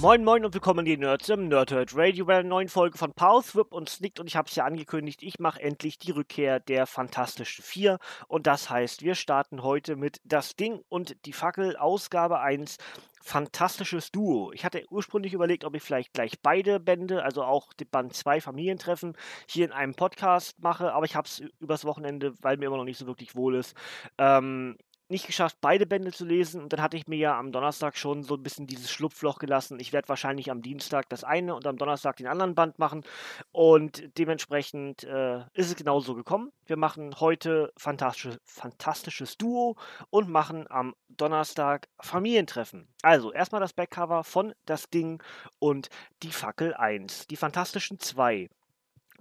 Moin Moin und willkommen die Nerds im Nerdhurt Radio bei einer neuen Folge von Pause, Whip und Snicked und ich habe es ja angekündigt, ich mache endlich die Rückkehr der Fantastischen Vier und das heißt, wir starten heute mit Das Ding und die Fackel, Ausgabe 1, fantastisches Duo. Ich hatte ursprünglich überlegt, ob ich vielleicht gleich beide Bände, also auch die Band 2 Familientreffen, hier in einem Podcast mache, aber ich habe es übers Wochenende, weil mir immer noch nicht so wirklich wohl ist, ähm, nicht geschafft, beide Bände zu lesen und dann hatte ich mir ja am Donnerstag schon so ein bisschen dieses Schlupfloch gelassen. Ich werde wahrscheinlich am Dienstag das eine und am Donnerstag den anderen Band machen und dementsprechend äh, ist es genauso gekommen. Wir machen heute fantastisches, fantastisches Duo und machen am Donnerstag Familientreffen. Also erstmal das Backcover von Das Ding und die Fackel 1, die fantastischen zwei.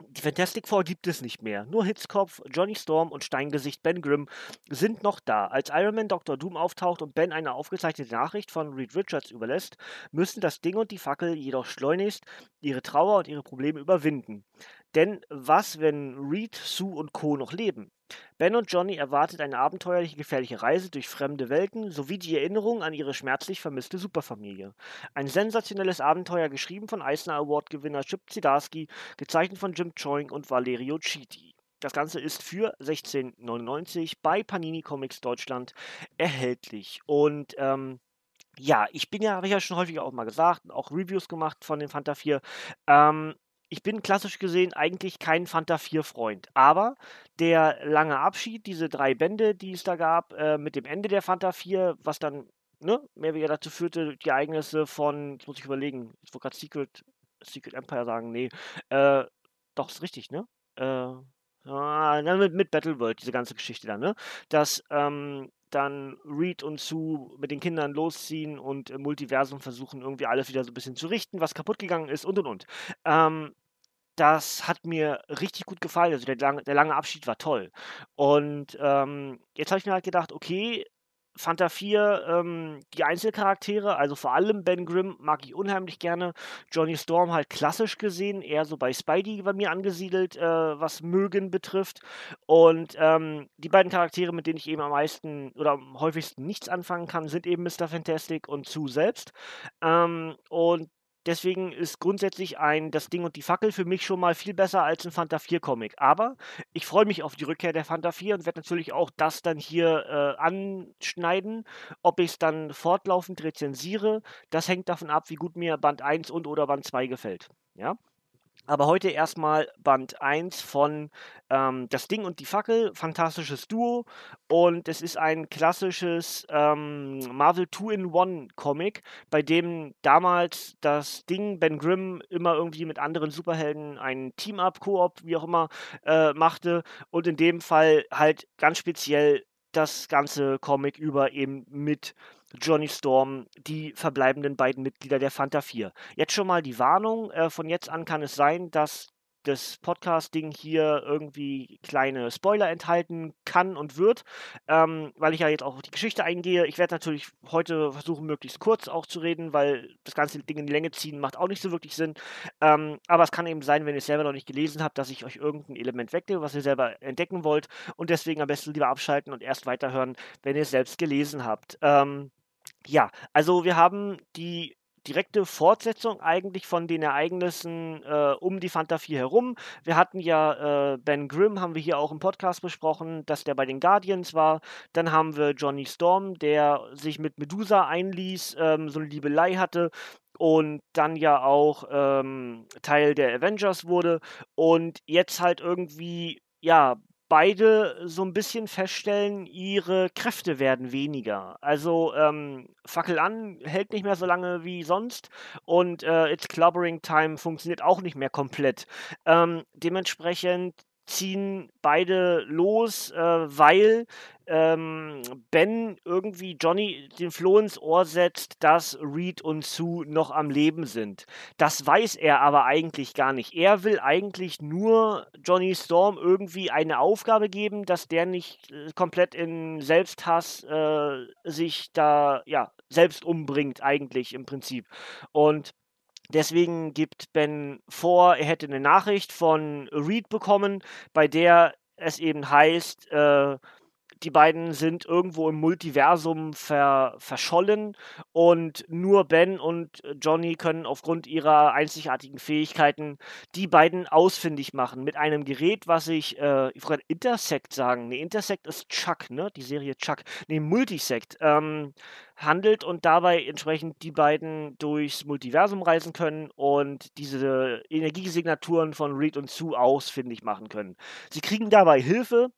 Die Fantastic Four gibt es nicht mehr. Nur Hitzkopf, Johnny Storm und Steingesicht Ben Grimm sind noch da. Als Iron Man Dr. Doom auftaucht und Ben eine aufgezeichnete Nachricht von Reed Richards überlässt, müssen das Ding und die Fackel jedoch schleunigst ihre Trauer und ihre Probleme überwinden. Denn was, wenn Reed, Sue und Co. noch leben? Ben und Johnny erwartet eine abenteuerliche, gefährliche Reise durch fremde Welten sowie die Erinnerung an ihre schmerzlich vermisste Superfamilie. Ein sensationelles Abenteuer geschrieben von Eisner Award-Gewinner Chip Zdarsky, gezeichnet von Jim Choing und Valerio Chiti. Das Ganze ist für 16,99 bei Panini Comics Deutschland erhältlich. Und ähm, ja, ich bin ja, habe ich ja schon häufiger auch mal gesagt, auch Reviews gemacht von den Fanta 4. Ähm, ich bin klassisch gesehen eigentlich kein Fanta 4-Freund. Aber der lange Abschied, diese drei Bände, die es da gab, äh, mit dem Ende der Fanta 4, was dann ne, mehr wie dazu führte, die Ereignisse von, jetzt muss ich überlegen, ich wollte gerade Secret, Secret Empire sagen, nee, äh, doch, ist richtig, ne? Äh, ah, mit, mit Battleworld, diese ganze Geschichte dann, ne? Dass ähm, dann Reed und Sue mit den Kindern losziehen und im Multiversum versuchen, irgendwie alles wieder so ein bisschen zu richten, was kaputt gegangen ist und und und. Ähm, das hat mir richtig gut gefallen. Also der lange, der lange Abschied war toll. Und ähm, jetzt habe ich mir halt gedacht, okay, Fanta 4, ähm, die Einzelcharaktere, also vor allem Ben Grimm mag ich unheimlich gerne. Johnny Storm halt klassisch gesehen, eher so bei Spidey bei mir angesiedelt, äh, was Mögen betrifft. Und ähm, die beiden Charaktere, mit denen ich eben am meisten oder am häufigsten nichts anfangen kann, sind eben Mr. Fantastic und Sue selbst. Ähm, und Deswegen ist grundsätzlich ein Das Ding und die Fackel für mich schon mal viel besser als ein Fanta 4 Comic. Aber ich freue mich auf die Rückkehr der Fanta 4 und werde natürlich auch das dann hier äh, anschneiden. Ob ich es dann fortlaufend rezensiere, das hängt davon ab, wie gut mir Band 1 und oder Band 2 gefällt. Ja. Aber heute erstmal Band 1 von ähm, Das Ding und die Fackel, fantastisches Duo. Und es ist ein klassisches ähm, Marvel 2-in-1-Comic, bei dem damals das Ding Ben Grimm immer irgendwie mit anderen Superhelden ein Team-Up, Koop, wie auch immer, äh, machte. Und in dem Fall halt ganz speziell das ganze Comic über eben mit Johnny Storm, die verbleibenden beiden Mitglieder der Fanta 4. Jetzt schon mal die Warnung, äh, von jetzt an kann es sein, dass das Podcasting hier irgendwie kleine Spoiler enthalten kann und wird, ähm, weil ich ja jetzt auch auf die Geschichte eingehe. Ich werde natürlich heute versuchen, möglichst kurz auch zu reden, weil das ganze Ding in die Länge ziehen macht auch nicht so wirklich Sinn. Ähm, aber es kann eben sein, wenn ihr es selber noch nicht gelesen habt, dass ich euch irgendein Element wegnehme, was ihr selber entdecken wollt und deswegen am besten lieber abschalten und erst weiterhören, wenn ihr es selbst gelesen habt. Ähm, ja, also wir haben die direkte Fortsetzung eigentlich von den Ereignissen äh, um die Fanta 4 herum. Wir hatten ja äh, Ben Grimm, haben wir hier auch im Podcast besprochen, dass der bei den Guardians war. Dann haben wir Johnny Storm, der sich mit Medusa einließ, ähm, so eine Liebelei hatte und dann ja auch ähm, Teil der Avengers wurde und jetzt halt irgendwie ja beide so ein bisschen feststellen, ihre Kräfte werden weniger. Also ähm, Fackel an hält nicht mehr so lange wie sonst und äh, It's Clobbering Time funktioniert auch nicht mehr komplett. Ähm, dementsprechend ziehen beide los, äh, weil ähm, Ben irgendwie Johnny den Floh ins Ohr setzt, dass Reed und Sue noch am Leben sind. Das weiß er aber eigentlich gar nicht. Er will eigentlich nur Johnny Storm irgendwie eine Aufgabe geben, dass der nicht äh, komplett in Selbsthass äh, sich da ja selbst umbringt eigentlich im Prinzip. Und Deswegen gibt Ben vor, er hätte eine Nachricht von Reed bekommen, bei der es eben heißt, äh, die beiden sind irgendwo im Multiversum ver verschollen und nur Ben und Johnny können aufgrund ihrer einzigartigen Fähigkeiten die beiden ausfindig machen mit einem Gerät, was ich, äh, ich wollte Intersect sagen. Ne, Intersect ist Chuck, ne? Die Serie Chuck. Ne, Multisect. Ähm, handelt und dabei entsprechend die beiden durchs Multiversum reisen können und diese Energiesignaturen von Reed und Sue ausfindig machen können. Sie kriegen dabei Hilfe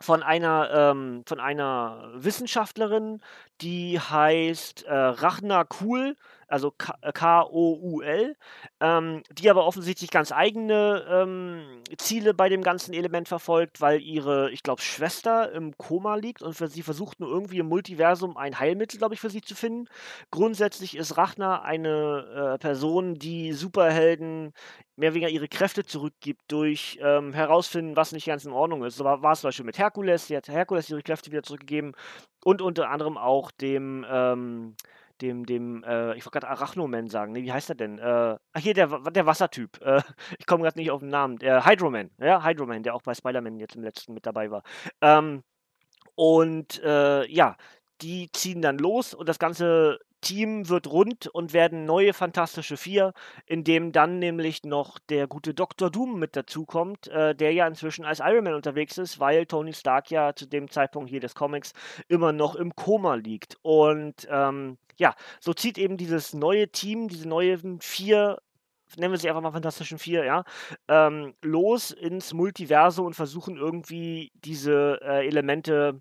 von einer, ähm, von einer Wissenschaftlerin, die heißt äh, Rachna Kuhl, also K-O-U-L, ähm, die aber offensichtlich ganz eigene ähm, Ziele bei dem ganzen Element verfolgt, weil ihre, ich glaube, Schwester im Koma liegt und sie versucht nur irgendwie im Multiversum ein Heilmittel, glaube ich, für sie zu finden. Grundsätzlich ist Rachna eine äh, Person, die Superhelden mehr oder weniger ihre Kräfte zurückgibt durch ähm, herausfinden, was nicht ganz in Ordnung ist. So war, war es zum Beispiel mit Herkules, sie hat Herkules ihre Kräfte wieder zurückgegeben und unter anderem auch dem, ähm, dem, dem, äh, ich wollte gerade Arachnoman sagen, ne, wie heißt er denn? Äh, ach hier, der, der Wassertyp. Äh, ich komme gerade nicht auf den Namen. Der Hydroman, ja, Hydroman, der auch bei Spider-Man jetzt im letzten mit dabei war. Ähm, und äh, ja, die ziehen dann los und das Ganze Team wird rund und werden neue Fantastische Vier, in dem dann nämlich noch der gute Dr. Doom mit dazukommt, äh, der ja inzwischen als Iron Man unterwegs ist, weil Tony Stark ja zu dem Zeitpunkt hier des Comics immer noch im Koma liegt. Und ähm, ja, so zieht eben dieses neue Team, diese neuen vier nennen wir sie einfach mal Fantastischen Vier, ja, ähm, los ins Multiversum und versuchen irgendwie diese äh, Elemente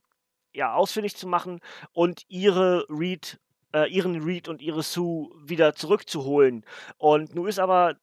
ja, ausfindig zu machen und ihre Read äh, ihren Reed und ihre Sue wieder zurückzuholen. Und nun ist aber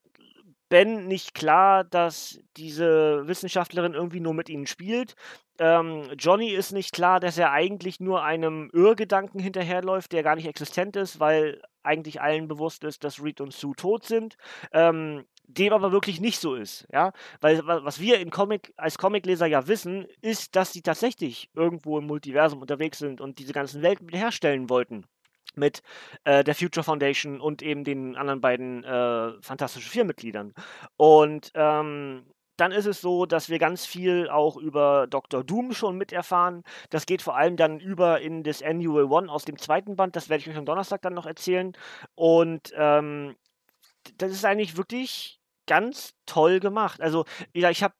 Ben nicht klar, dass diese Wissenschaftlerin irgendwie nur mit ihnen spielt. Ähm, Johnny ist nicht klar, dass er eigentlich nur einem Irrgedanken hinterherläuft, der gar nicht existent ist, weil eigentlich allen bewusst ist, dass Reed und Sue tot sind. Ähm, dem aber wirklich nicht so ist, ja, weil was wir in Comic als Comicleser ja wissen, ist, dass sie tatsächlich irgendwo im Multiversum unterwegs sind und diese ganzen Welten wiederherstellen wollten mit äh, der Future Foundation und eben den anderen beiden äh, Fantastischen Vier-Mitgliedern. Und ähm, dann ist es so, dass wir ganz viel auch über Dr. Doom schon miterfahren. Das geht vor allem dann über in das Annual One aus dem zweiten Band. Das werde ich euch am Donnerstag dann noch erzählen. Und ähm, das ist eigentlich wirklich ganz toll gemacht. Also, ich habe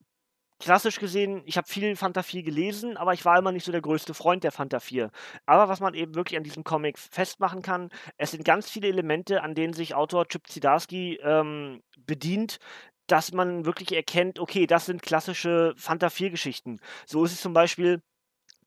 klassisch gesehen, ich habe viel Fanta 4 gelesen, aber ich war immer nicht so der größte Freund der Fanta 4. Aber was man eben wirklich an diesem Comic festmachen kann, es sind ganz viele Elemente, an denen sich Autor Chip Zdarsky ähm, bedient, dass man wirklich erkennt, okay, das sind klassische Fanta 4 Geschichten. So ist es zum Beispiel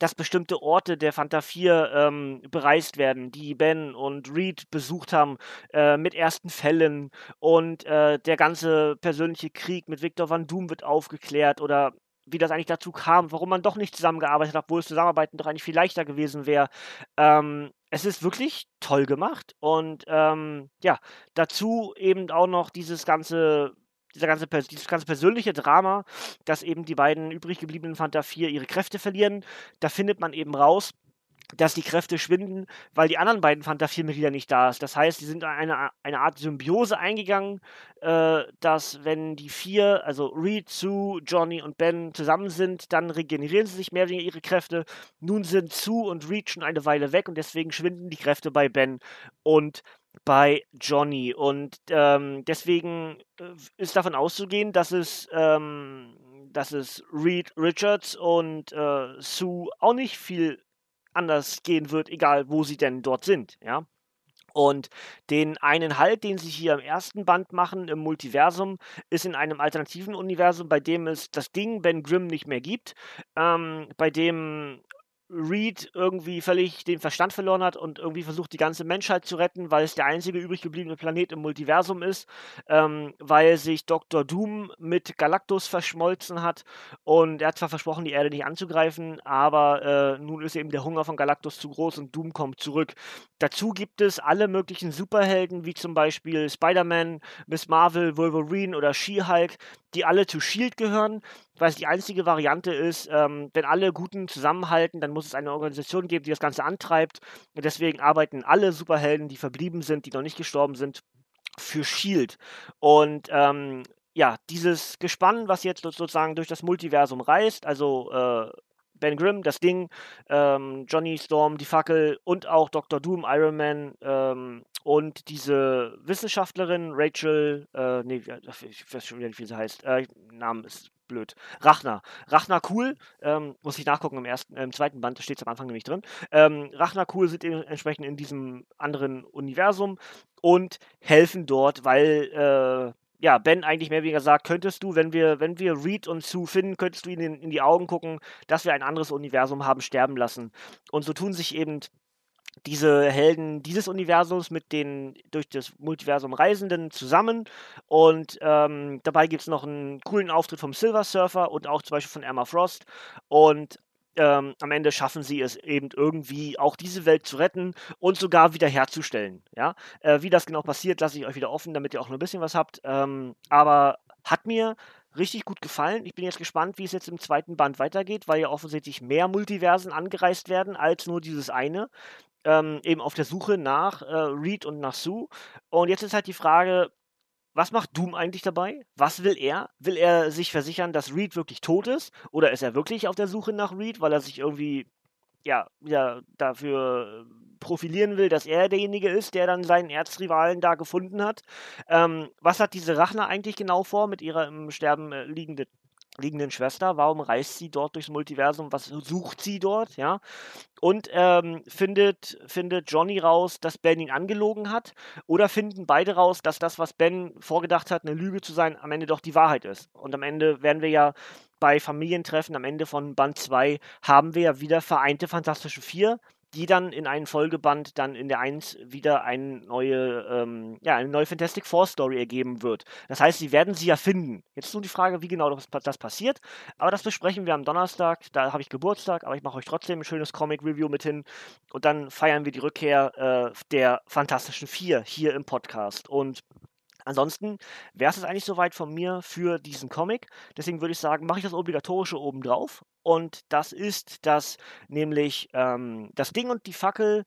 dass bestimmte Orte der Fanta 4 ähm, bereist werden, die Ben und Reed besucht haben, äh, mit ersten Fällen und äh, der ganze persönliche Krieg mit Victor Van Doom wird aufgeklärt oder wie das eigentlich dazu kam, warum man doch nicht zusammengearbeitet hat, obwohl es Zusammenarbeiten doch eigentlich viel leichter gewesen wäre. Ähm, es ist wirklich toll gemacht und ähm, ja, dazu eben auch noch dieses ganze dieser ganze, dieses ganze persönliche Drama, dass eben die beiden übrig gebliebenen Fanta 4 ihre Kräfte verlieren. Da findet man eben raus, dass die Kräfte schwinden, weil die anderen beiden Fanta 4 Mitglieder nicht da ist. Das heißt, sie sind eine, eine Art Symbiose eingegangen, äh, dass wenn die vier, also Reed, Sue, Johnny und Ben zusammen sind, dann regenerieren sie sich mehr oder weniger ihre Kräfte. Nun sind Sue und Reed schon eine Weile weg und deswegen schwinden die Kräfte bei Ben und bei Johnny. Und ähm, deswegen äh, ist davon auszugehen, dass es, ähm, dass es Reed Richards und äh, Sue auch nicht viel anders gehen wird, egal wo sie denn dort sind, ja. Und den einen Halt, den sie hier im ersten Band machen, im Multiversum, ist in einem alternativen Universum, bei dem es das Ding Ben Grimm nicht mehr gibt, ähm, bei dem Reed irgendwie völlig den Verstand verloren hat und irgendwie versucht, die ganze Menschheit zu retten, weil es der einzige übrig gebliebene Planet im Multiversum ist, ähm, weil sich Dr. Doom mit Galactus verschmolzen hat und er hat zwar versprochen, die Erde nicht anzugreifen, aber äh, nun ist eben der Hunger von Galactus zu groß und Doom kommt zurück. Dazu gibt es alle möglichen Superhelden, wie zum Beispiel Spider-Man, Miss Marvel, Wolverine oder She-Hulk, die alle zu Shield gehören, weil es die einzige Variante ist, ähm, wenn alle Guten zusammenhalten, dann muss es eine Organisation geben, die das Ganze antreibt. Und deswegen arbeiten alle Superhelden, die verblieben sind, die noch nicht gestorben sind, für Shield. Und ähm, ja, dieses Gespann, was jetzt sozusagen durch das Multiversum reist, also äh, Ben Grimm, das Ding, ähm, Johnny Storm, die Fackel und auch Dr. Doom, Iron Man ähm, und diese Wissenschaftlerin Rachel, äh, nee, ich weiß schon wieder nicht, wie sie heißt, äh, Name ist blöd. Rachner. Rachner Cool, ähm, muss ich nachgucken im ersten, äh, im zweiten Band, da steht es am Anfang nämlich drin. Ähm, Rachner Cool sind entsprechend in diesem anderen Universum und helfen dort, weil äh, ja, Ben eigentlich mehr oder weniger sagt, könntest du, wenn wir, wenn wir Reed und Sue finden, könntest du ihnen in, die Augen gucken, dass wir ein anderes Universum haben sterben lassen. Und so tun sich eben diese Helden dieses Universums mit den durch das Multiversum Reisenden zusammen. Und ähm, dabei gibt es noch einen coolen Auftritt vom Silver Surfer und auch zum Beispiel von Emma Frost. Und ähm, am Ende schaffen sie es eben irgendwie auch diese Welt zu retten und sogar wiederherzustellen. Ja? Äh, wie das genau passiert, lasse ich euch wieder offen, damit ihr auch nur ein bisschen was habt. Ähm, aber hat mir richtig gut gefallen. Ich bin jetzt gespannt, wie es jetzt im zweiten Band weitergeht, weil ja offensichtlich mehr Multiversen angereist werden als nur dieses eine. Ähm, eben auf der Suche nach äh, Reed und nach Sue. Und jetzt ist halt die Frage, was macht Doom eigentlich dabei? Was will er? Will er sich versichern, dass Reed wirklich tot ist? Oder ist er wirklich auf der Suche nach Reed, weil er sich irgendwie ja, ja dafür profilieren will, dass er derjenige ist, der dann seinen Erzrivalen da gefunden hat? Ähm, was hat diese Rachner eigentlich genau vor mit ihrer im Sterben äh, liegenden liegenden Schwester. Warum reist sie dort durchs Multiversum? Was sucht sie dort? Ja. Und ähm, findet, findet Johnny raus, dass Ben ihn angelogen hat? Oder finden beide raus, dass das, was Ben vorgedacht hat, eine Lüge zu sein, am Ende doch die Wahrheit ist? Und am Ende werden wir ja bei Familientreffen, am Ende von Band 2, haben wir ja wieder vereinte Fantastische Vier die dann in einen Folgeband dann in der 1 wieder eine neue, ähm, ja, eine neue Fantastic Four Story ergeben wird. Das heißt, sie werden sie ja finden. Jetzt ist nur die Frage, wie genau das, das passiert. Aber das besprechen wir am Donnerstag. Da habe ich Geburtstag, aber ich mache euch trotzdem ein schönes Comic-Review mit hin. Und dann feiern wir die Rückkehr äh, der Fantastischen Vier hier im Podcast. Und Ansonsten wäre es eigentlich soweit von mir für diesen Comic. Deswegen würde ich sagen, mache ich das Obligatorische oben drauf. Und das ist das, nämlich ähm, das Ding und die Fackel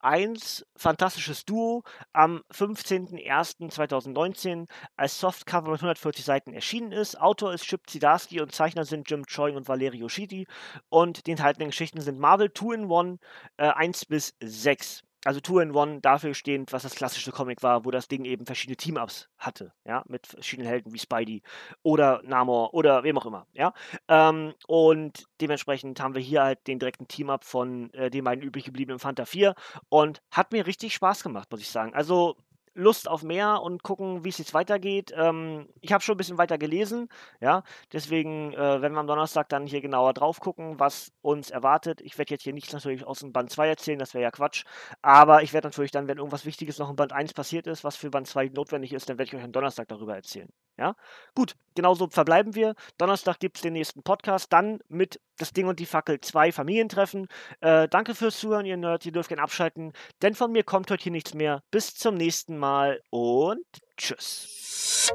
1, fantastisches Duo, am 15.01.2019 als Softcover mit 140 Seiten erschienen ist. Autor ist Chip Zdarsky und Zeichner sind Jim Choi und Valerio Schiti. Und die enthaltenen Geschichten sind Marvel 2 in 1, äh, 1 bis 6 also Two in One dafür stehend, was das klassische Comic war, wo das Ding eben verschiedene Team-Ups hatte, ja, mit verschiedenen Helden wie Spidey oder Namor oder wem auch immer, ja. Ähm, und dementsprechend haben wir hier halt den direkten Team-Up von äh, den beiden übrig gebliebenen Fanta 4 und hat mir richtig Spaß gemacht, muss ich sagen. Also Lust auf mehr und gucken, wie es jetzt weitergeht. Ähm, ich habe schon ein bisschen weiter gelesen, ja, deswegen äh, werden wir am Donnerstag dann hier genauer drauf gucken, was uns erwartet. Ich werde jetzt hier nichts natürlich aus dem Band 2 erzählen, das wäre ja Quatsch, aber ich werde natürlich dann, wenn irgendwas Wichtiges noch in Band 1 passiert ist, was für Band 2 notwendig ist, dann werde ich euch am Donnerstag darüber erzählen. Ja, gut, genauso verbleiben wir. Donnerstag gibt es den nächsten Podcast, dann mit das Ding und die Fackel 2 Familientreffen. Äh, danke fürs Zuhören, ihr Nerds. Ihr dürft gerne abschalten, denn von mir kommt heute hier nichts mehr. Bis zum nächsten Mal und tschüss.